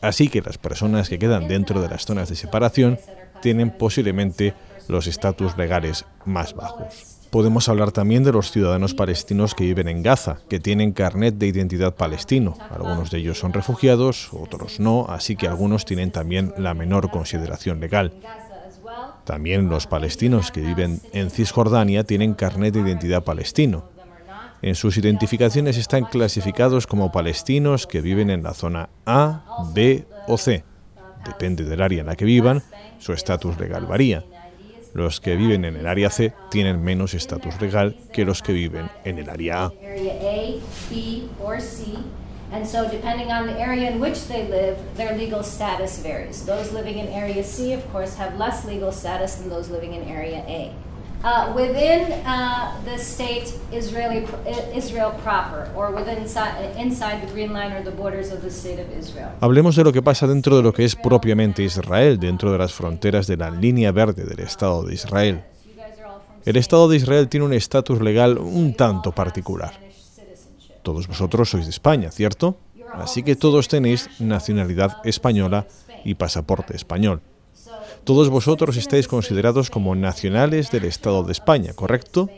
Así que las personas que quedan dentro de las zonas de separación tienen posiblemente los estatus legales más bajos. Podemos hablar también de los ciudadanos palestinos que viven en Gaza, que tienen carnet de identidad palestino. Algunos de ellos son refugiados, otros no, así que algunos tienen también la menor consideración legal. También los palestinos que viven en Cisjordania tienen carnet de identidad palestino. En sus identificaciones están clasificados como palestinos que viven en la zona A, B o C. Depende del área en la que vivan, su estatus legal varía. Los que viven en el área C tienen menos estatus legal que los que viven en el área A. And so, depending on the area in which they live, their legal status varies. Those living in Area C, of course, have less legal status than those living in Area A. Uh, within uh, the state Israel proper, or within inside, inside the Green Line or the borders of the state of Israel. Hablemos de lo que pasa dentro de lo que es propiamente Israel, dentro de las fronteras de la línea verde del Estado de Israel. El Estado de Israel tiene un estatus legal un tanto particular. Todos vosotros sois de España, ¿cierto? Así que todos tenéis nacionalidad española y pasaporte español. Todos vosotros estáis considerados como nacionales del Estado de España, ¿correcto?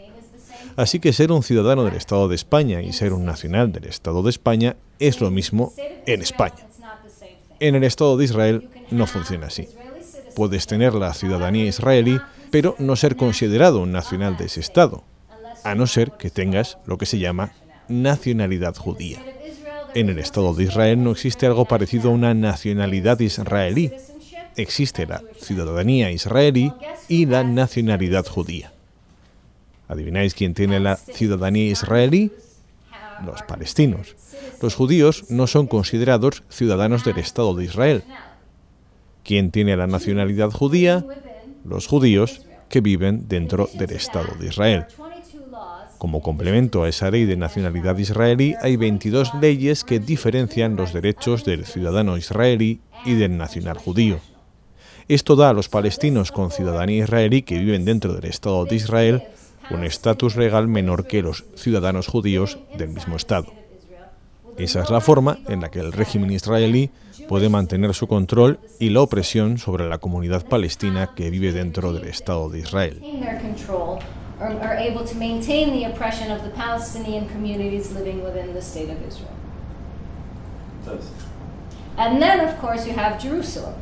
Así que ser un ciudadano del Estado de España y ser un nacional del Estado de España es lo mismo en España. En el Estado de Israel no funciona así. Puedes tener la ciudadanía israelí, pero no ser considerado un nacional de ese Estado, a no ser que tengas lo que se llama nacionalidad judía. En el Estado de Israel no existe algo parecido a una nacionalidad israelí. Existe la ciudadanía israelí y la nacionalidad judía. ¿Adivináis quién tiene la ciudadanía israelí? Los palestinos. Los judíos no son considerados ciudadanos del Estado de Israel. ¿Quién tiene la nacionalidad judía? Los judíos que viven dentro del Estado de Israel. Como complemento a esa ley de nacionalidad israelí, hay 22 leyes que diferencian los derechos del ciudadano israelí y del nacional judío. Esto da a los palestinos con ciudadanía israelí que viven dentro del Estado de Israel un estatus legal menor que los ciudadanos judíos del mismo Estado. Esa es la forma en la que el régimen israelí puede mantener su control y la opresión sobre la comunidad palestina que vive dentro del Estado de Israel. Israel. And then, of course, you have Jerusalem.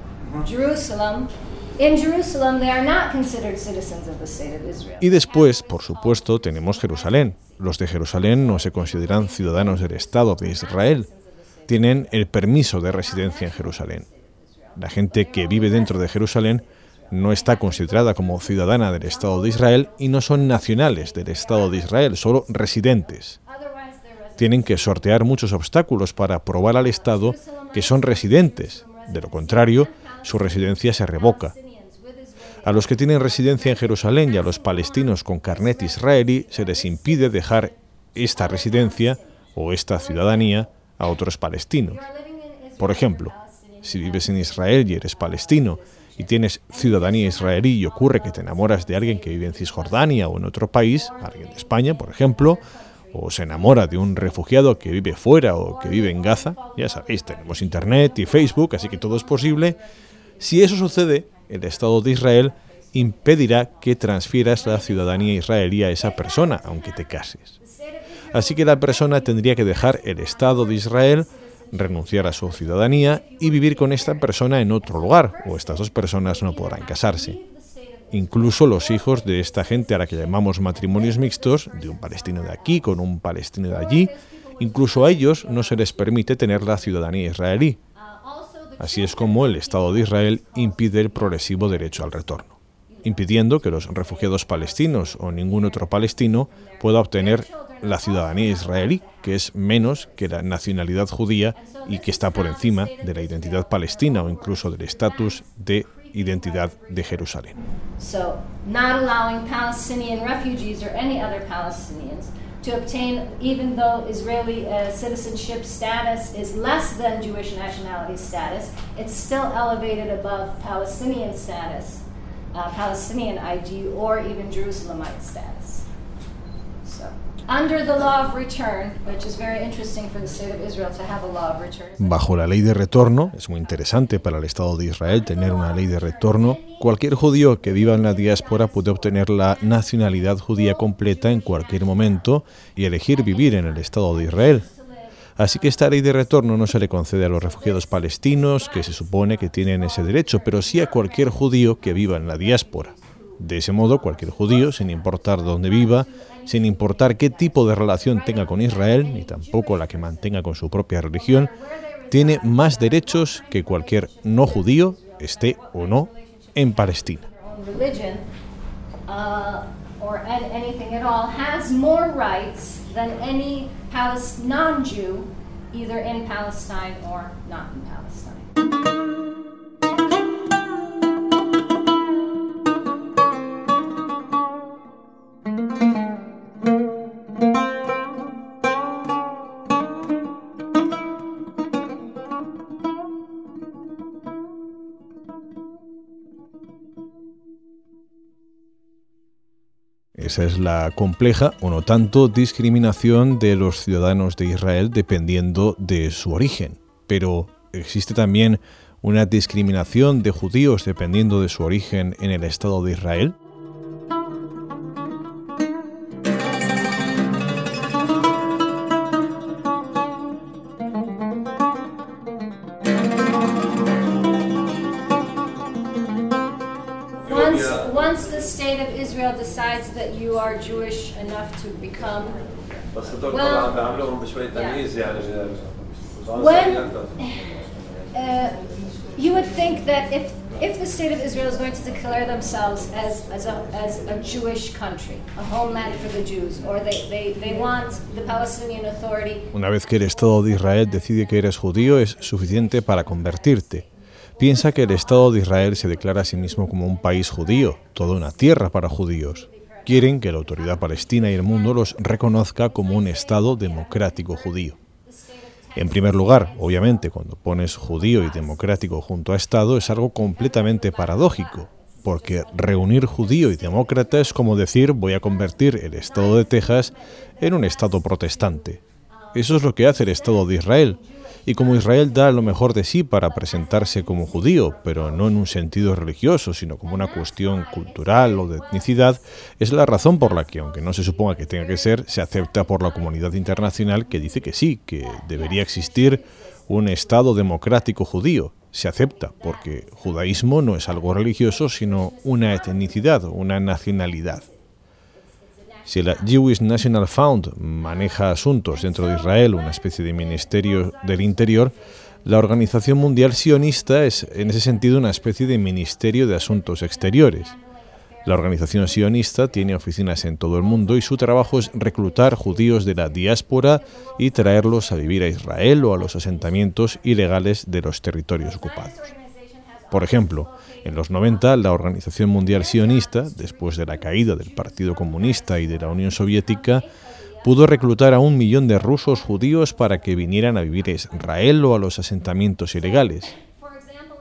Y después, por supuesto, tenemos Jerusalén. Los de Jerusalén no se consideran ciudadanos del Estado de Israel. Tienen el permiso de residencia en Jerusalén. La gente que vive dentro de Jerusalén no está considerada como ciudadana del Estado de Israel y no son nacionales del Estado de Israel, solo residentes. Tienen que sortear muchos obstáculos para probar al Estado que son residentes. De lo contrario, su residencia se revoca. A los que tienen residencia en Jerusalén y a los palestinos con carnet israelí se les impide dejar esta residencia o esta ciudadanía a otros palestinos. Por ejemplo, si vives en Israel y eres palestino y tienes ciudadanía israelí y ocurre que te enamoras de alguien que vive en Cisjordania o en otro país, alguien de España, por ejemplo, o se enamora de un refugiado que vive fuera o que vive en Gaza, ya sabéis, tenemos internet y Facebook, así que todo es posible. Si eso sucede, el Estado de Israel impedirá que transfieras la ciudadanía israelí a esa persona, aunque te cases. Así que la persona tendría que dejar el Estado de Israel renunciar a su ciudadanía y vivir con esta persona en otro lugar, o estas dos personas no podrán casarse. Incluso los hijos de esta gente a la que llamamos matrimonios mixtos, de un palestino de aquí con un palestino de allí, incluso a ellos no se les permite tener la ciudadanía israelí. Así es como el Estado de Israel impide el progresivo derecho al retorno, impidiendo que los refugiados palestinos o ningún otro palestino pueda obtener la ciudadanía israelí, que es menos que la nacionalidad judía y que está por encima de la identidad palestina o incluso del estatus de identidad de Jerusalén. So, not allowing Palestinian refugees or any other Palestinians to obtain, even though Israeli uh, citizenship status is less than Jewish nationality status, it's still elevated above Palestinian status, uh, Palestinian ID, or even Jerusalemite status. Bajo la ley de retorno, es muy interesante para el Estado de Israel tener una ley de retorno, cualquier judío que viva en la diáspora puede obtener la nacionalidad judía completa en cualquier momento y elegir vivir en el Estado de Israel. Así que esta ley de retorno no se le concede a los refugiados palestinos, que se supone que tienen ese derecho, pero sí a cualquier judío que viva en la diáspora. De ese modo, cualquier judío, sin importar dónde viva, sin importar qué tipo de relación tenga con Israel, ni tampoco la que mantenga con su propia religión, tiene más derechos que cualquier no judío, esté o no en Palestina. Esa es la compleja o no tanto discriminación de los ciudadanos de Israel dependiendo de su origen. Pero existe también una discriminación de judíos dependiendo de su origen en el Estado de Israel. To become. When uh, you would think that if if the state of Israel is going to declare themselves as, as, a, as a Jewish country, a homeland for the Jews, or they, they, they want the Palestinian Authority. Una vez que el Estado de Israel decide que eres judío, es suficiente para convertirte. Piensa que el Estado de Israel se declara a sí mismo como un país judío, toda una tierra para judíos quieren que la autoridad palestina y el mundo los reconozca como un Estado democrático judío. En primer lugar, obviamente, cuando pones judío y democrático junto a Estado es algo completamente paradójico, porque reunir judío y demócrata es como decir voy a convertir el Estado de Texas en un Estado protestante. Eso es lo que hace el Estado de Israel, y como Israel da lo mejor de sí para presentarse como judío, pero no en un sentido religioso, sino como una cuestión cultural o de etnicidad, es la razón por la que, aunque no se suponga que tenga que ser, se acepta por la comunidad internacional que dice que sí, que debería existir un Estado democrático judío. Se acepta porque judaísmo no es algo religioso, sino una etnicidad, una nacionalidad. Si la Jewish National Fund maneja asuntos dentro de Israel, una especie de ministerio del interior, la Organización Mundial Sionista es en ese sentido una especie de ministerio de asuntos exteriores. La organización sionista tiene oficinas en todo el mundo y su trabajo es reclutar judíos de la diáspora y traerlos a vivir a Israel o a los asentamientos ilegales de los territorios ocupados. Por ejemplo, en los 90, la Organización Mundial Sionista, después de la caída del Partido Comunista y de la Unión Soviética, pudo reclutar a un millón de rusos judíos para que vinieran a vivir a Israel o a los asentamientos ilegales.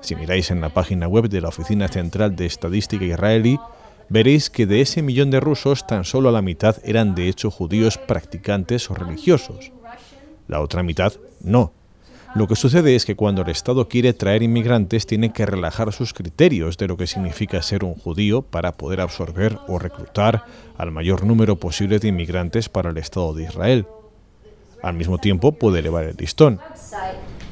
Si miráis en la página web de la Oficina Central de Estadística Israelí, veréis que de ese millón de rusos tan solo la mitad eran de hecho judíos practicantes o religiosos. La otra mitad no. Lo que sucede es que cuando el Estado quiere traer inmigrantes tiene que relajar sus criterios de lo que significa ser un judío para poder absorber o reclutar al mayor número posible de inmigrantes para el Estado de Israel. Al mismo tiempo puede elevar el listón.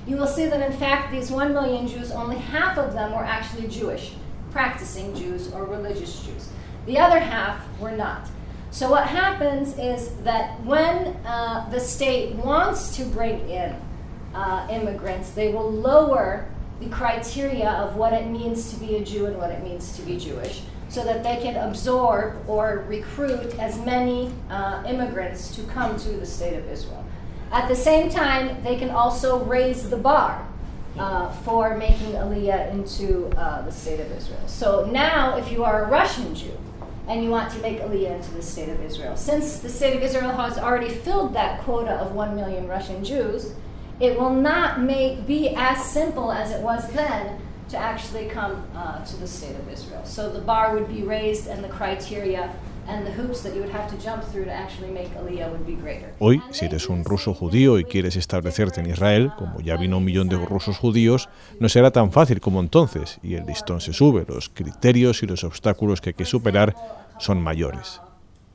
You will see that in fact these 1 million Jews, only half of them were actually Jewish, practicing Jews or religious Jews. The other half were not. So what happens is that when uh, the state wants to bring in uh, immigrants, they will lower the criteria of what it means to be a Jew and what it means to be Jewish so that they can absorb or recruit as many uh, immigrants to come to the state of Israel. At the same time, they can also raise the bar uh, for making Aliyah into uh, the state of Israel. So now, if you are a Russian Jew and you want to make Aliyah into the state of Israel, since the state of Israel has already filled that quota of 1 million Russian Jews, it will not make, be as simple as it was then to actually come uh, to the state of Israel. So the bar would be raised and the criteria. Hoy, si eres un ruso judío y quieres establecerte en Israel, como ya vino un millón de rusos judíos, no será tan fácil como entonces y el listón se sube, los criterios y los obstáculos que hay que superar son mayores.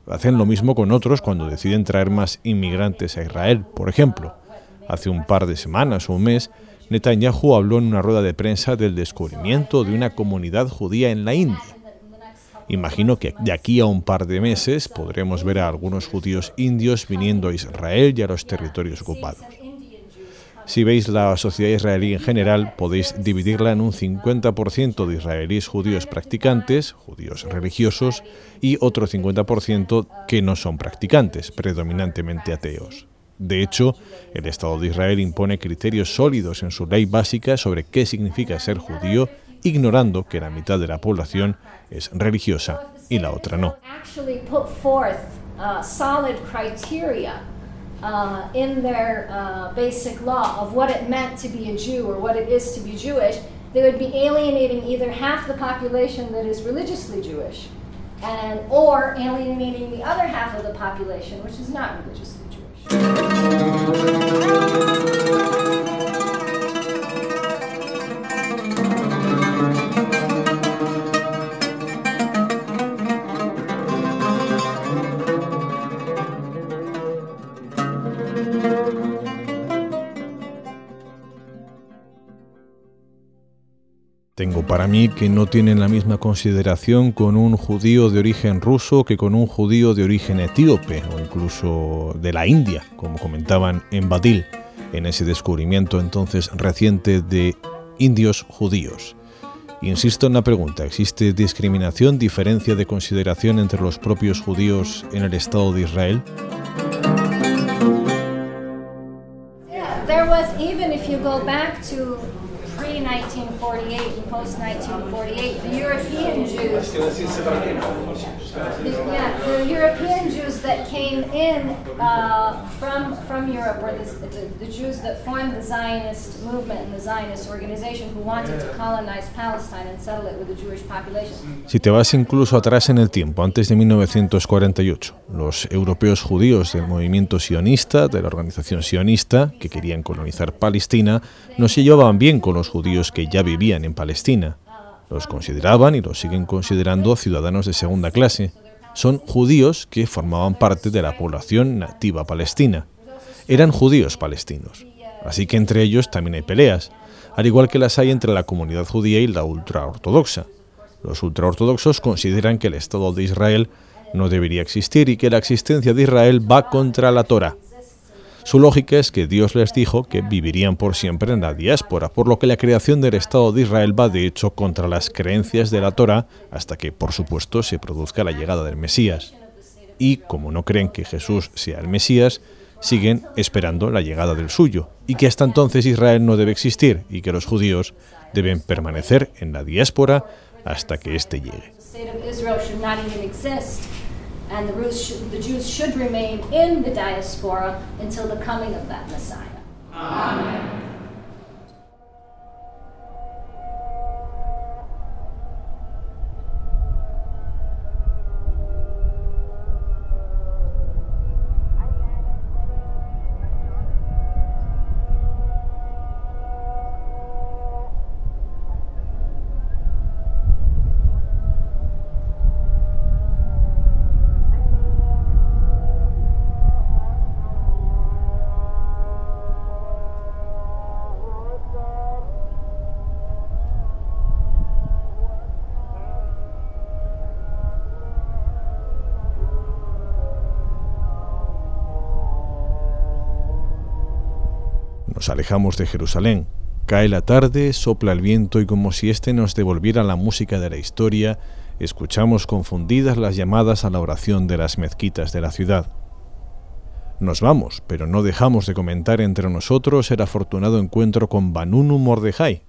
Hacen lo mismo con otros cuando deciden traer más inmigrantes a Israel, por ejemplo. Hace un par de semanas o un mes, Netanyahu habló en una rueda de prensa del descubrimiento de una comunidad judía en la India. Imagino que de aquí a un par de meses podremos ver a algunos judíos indios viniendo a Israel y a los territorios ocupados. Si veis la sociedad israelí en general, podéis dividirla en un 50% de israelíes judíos practicantes, judíos religiosos, y otro 50% que no son practicantes, predominantemente ateos. De hecho, el Estado de Israel impone criterios sólidos en su ley básica sobre qué significa ser judío, ignorando que la mitad de la población es religiosa y la otra no. Uh, in their uh, basic law of what it meant to be a Jew or what it is to be Jewish, they would be alienating either half the population that is religiously Jewish, and or alienating the other half of the population which is not religiously うん。Tengo para mí que no tienen la misma consideración con un judío de origen ruso que con un judío de origen etíope o incluso de la India, como comentaban en Badil, en ese descubrimiento entonces reciente de indios judíos. Insisto en la pregunta, ¿existe discriminación, diferencia de consideración entre los propios judíos en el Estado de Israel? Pre 1948 and post 1948, the European Jews, yeah, the European Jews that came in uh, from from Europe, or the, the, the, Jews that formed the Zionist movement and the Zionist organization, who wanted to colonize Palestine and settle it with the Jewish population. Si te vas incluso atrás en el tiempo, antes de 1948, los europeos judíos del movimiento sionista, de la organización sionista, que querían colonizar Palestina, no se llevaban bien con los judíos que ya vivían en Palestina. Los consideraban y los siguen considerando ciudadanos de segunda clase. Son judíos que formaban parte de la población nativa palestina. Eran judíos palestinos. Así que entre ellos también hay peleas, al igual que las hay entre la comunidad judía y la ultraortodoxa. Los ultraortodoxos consideran que el Estado de Israel no debería existir y que la existencia de Israel va contra la Torah. Su lógica es que Dios les dijo que vivirían por siempre en la diáspora, por lo que la creación del Estado de Israel va de hecho contra las creencias de la Torah hasta que, por supuesto, se produzca la llegada del Mesías. Y como no creen que Jesús sea el Mesías, siguen esperando la llegada del suyo, y que hasta entonces Israel no debe existir y que los judíos deben permanecer en la diáspora hasta que éste llegue. And the, the Jews should remain in the diaspora until the coming of that Messiah. Amen. Nos alejamos de Jerusalén. Cae la tarde, sopla el viento y como si éste nos devolviera la música de la historia, escuchamos confundidas las llamadas a la oración de las mezquitas de la ciudad. Nos vamos, pero no dejamos de comentar entre nosotros el afortunado encuentro con Banunu Mordejai,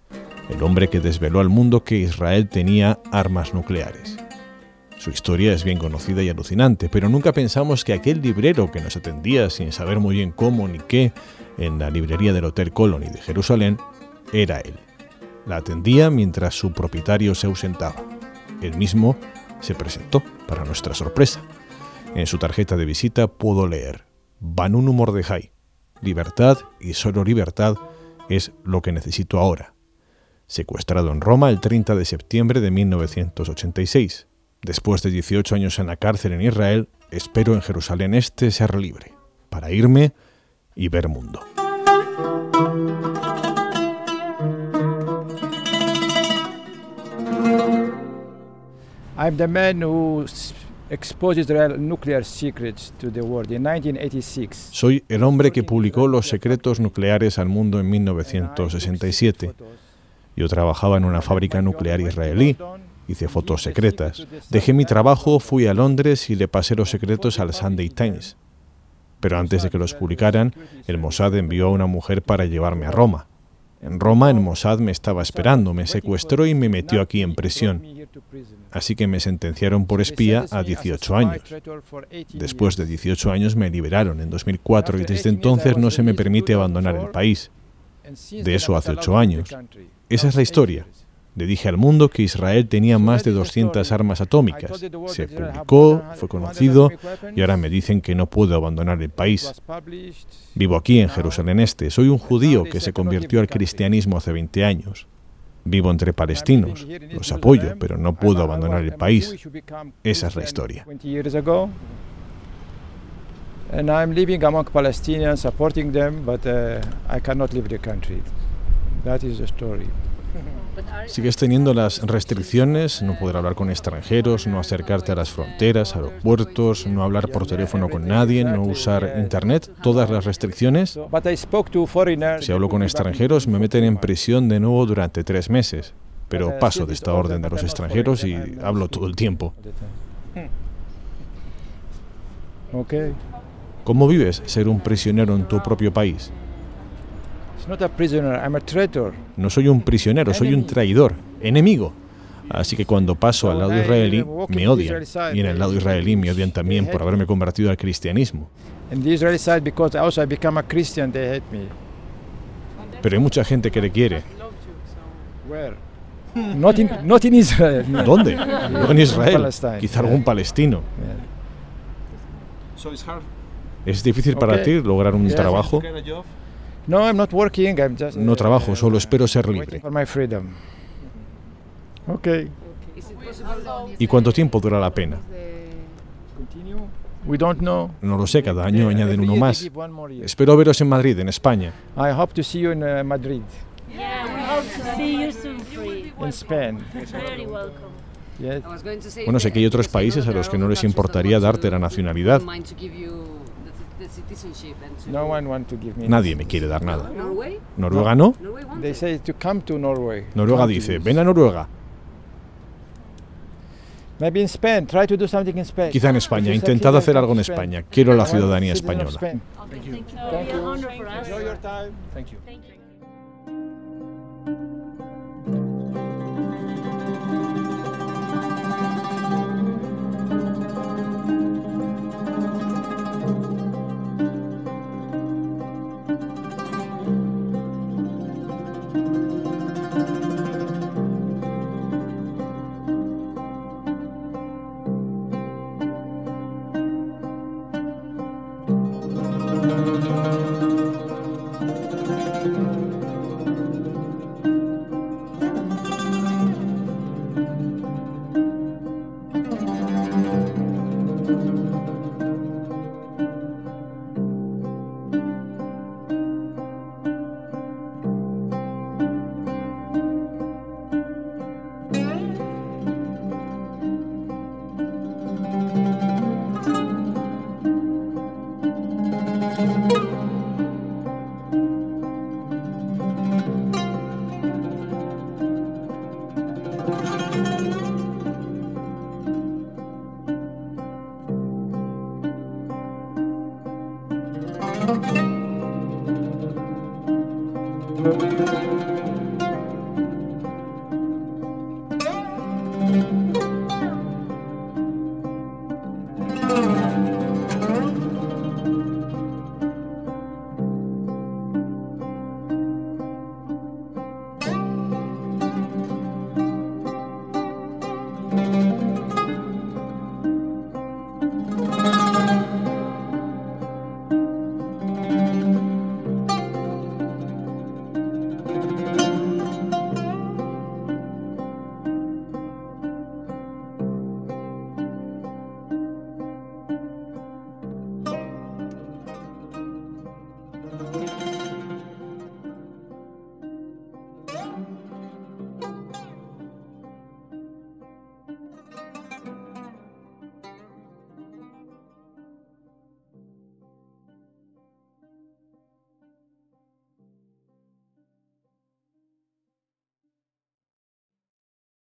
el hombre que desveló al mundo que Israel tenía armas nucleares. Su historia es bien conocida y alucinante, pero nunca pensamos que aquel librero que nos atendía sin saber muy bien cómo ni qué en la librería del Hotel Colony de Jerusalén era él. La atendía mientras su propietario se ausentaba. Él mismo se presentó, para nuestra sorpresa. En su tarjeta de visita pudo leer Banunu Mordejai. Libertad y solo libertad es lo que necesito ahora. Secuestrado en Roma el 30 de septiembre de 1986. Después de 18 años en la cárcel en Israel, espero en Jerusalén Este ser libre, para irme y ver mundo. I'm the man who s- exposed Israel nuclear secrets to the world in 1986. Soy el hombre que publicó los secretos nucleares al mundo en 1967. Yo trabajaba en una fábrica nuclear israelí, hice fotos secretas. Dejé mi trabajo, fui a Londres y le pasé los secretos al Sunday Times. Pero antes de que los publicaran, el Mossad envió a una mujer para llevarme a Roma. En Roma, el Mossad me estaba esperando, me secuestró y me metió aquí en prisión. Así que me sentenciaron por espía a 18 años. Después de 18 años me liberaron en 2004 y desde entonces no se me permite abandonar el país. De eso hace 8 años. Esa es la historia. Le dije al mundo que Israel tenía más de 200 armas atómicas. Se publicó, fue conocido y ahora me dicen que no puedo abandonar el país. Vivo aquí en Jerusalén Este. Soy un judío que se convirtió al cristianismo hace 20 años. Vivo entre palestinos. Los apoyo, pero no puedo abandonar el país. Esa es la historia. 20 years ago. And I'm living among Palestinians, supporting them, but uh, I cannot leave the country. That is the story. Sigues teniendo las restricciones, no poder hablar con extranjeros, no acercarte a las fronteras, aeropuertos, no hablar por teléfono con nadie, no usar internet, todas las restricciones. Si hablo con extranjeros me meten en prisión de nuevo durante tres meses, pero paso de esta orden de los extranjeros y hablo todo el tiempo. Okay. ¿Cómo vives ser un prisionero en tu propio país? It's not a prisoner, I'm a traitor. No soy un prisionero, soy un traidor, enemigo. Así que cuando paso al lado israelí, me odian. Y en el lado israelí me odian también por haberme convertido al cristianismo. In the Israeli side, because also I become a Christian, they hate me. Pero hay mucha gente que le quiere. Where? not in not in Israel. no. ¿Dónde? No en Israel. Palestine, Quizá algún palestino. ¿Es difícil para ti lograr un trabajo? No, I'm not working. I'm just. No trabajo, solo espero ser libre. for my freedom. Okay. ¿Y cuánto tiempo dura la pena? Continue. We don't know. No lo sé, cada año añaden Every uno más. Espero veros en Madrid, en España. I hope to see you in uh, Madrid, Yeah, we hope to see you soon free. in Spain. Very welcome. Yes. Bueno, sé que hay otros países a los que no les importaría darte la nacionalidad. No one want to give me. Nadie me quiere dar nada. Norway? ¿Noruega no? Norway wants They it. say to come to Norway. Noruega Come to dice, ven a Noruega. Maybe in Spain. Try to do something in Spain. Quizá en España. Intentad hacer algo en. España. Quiero la I want ciudadanía española.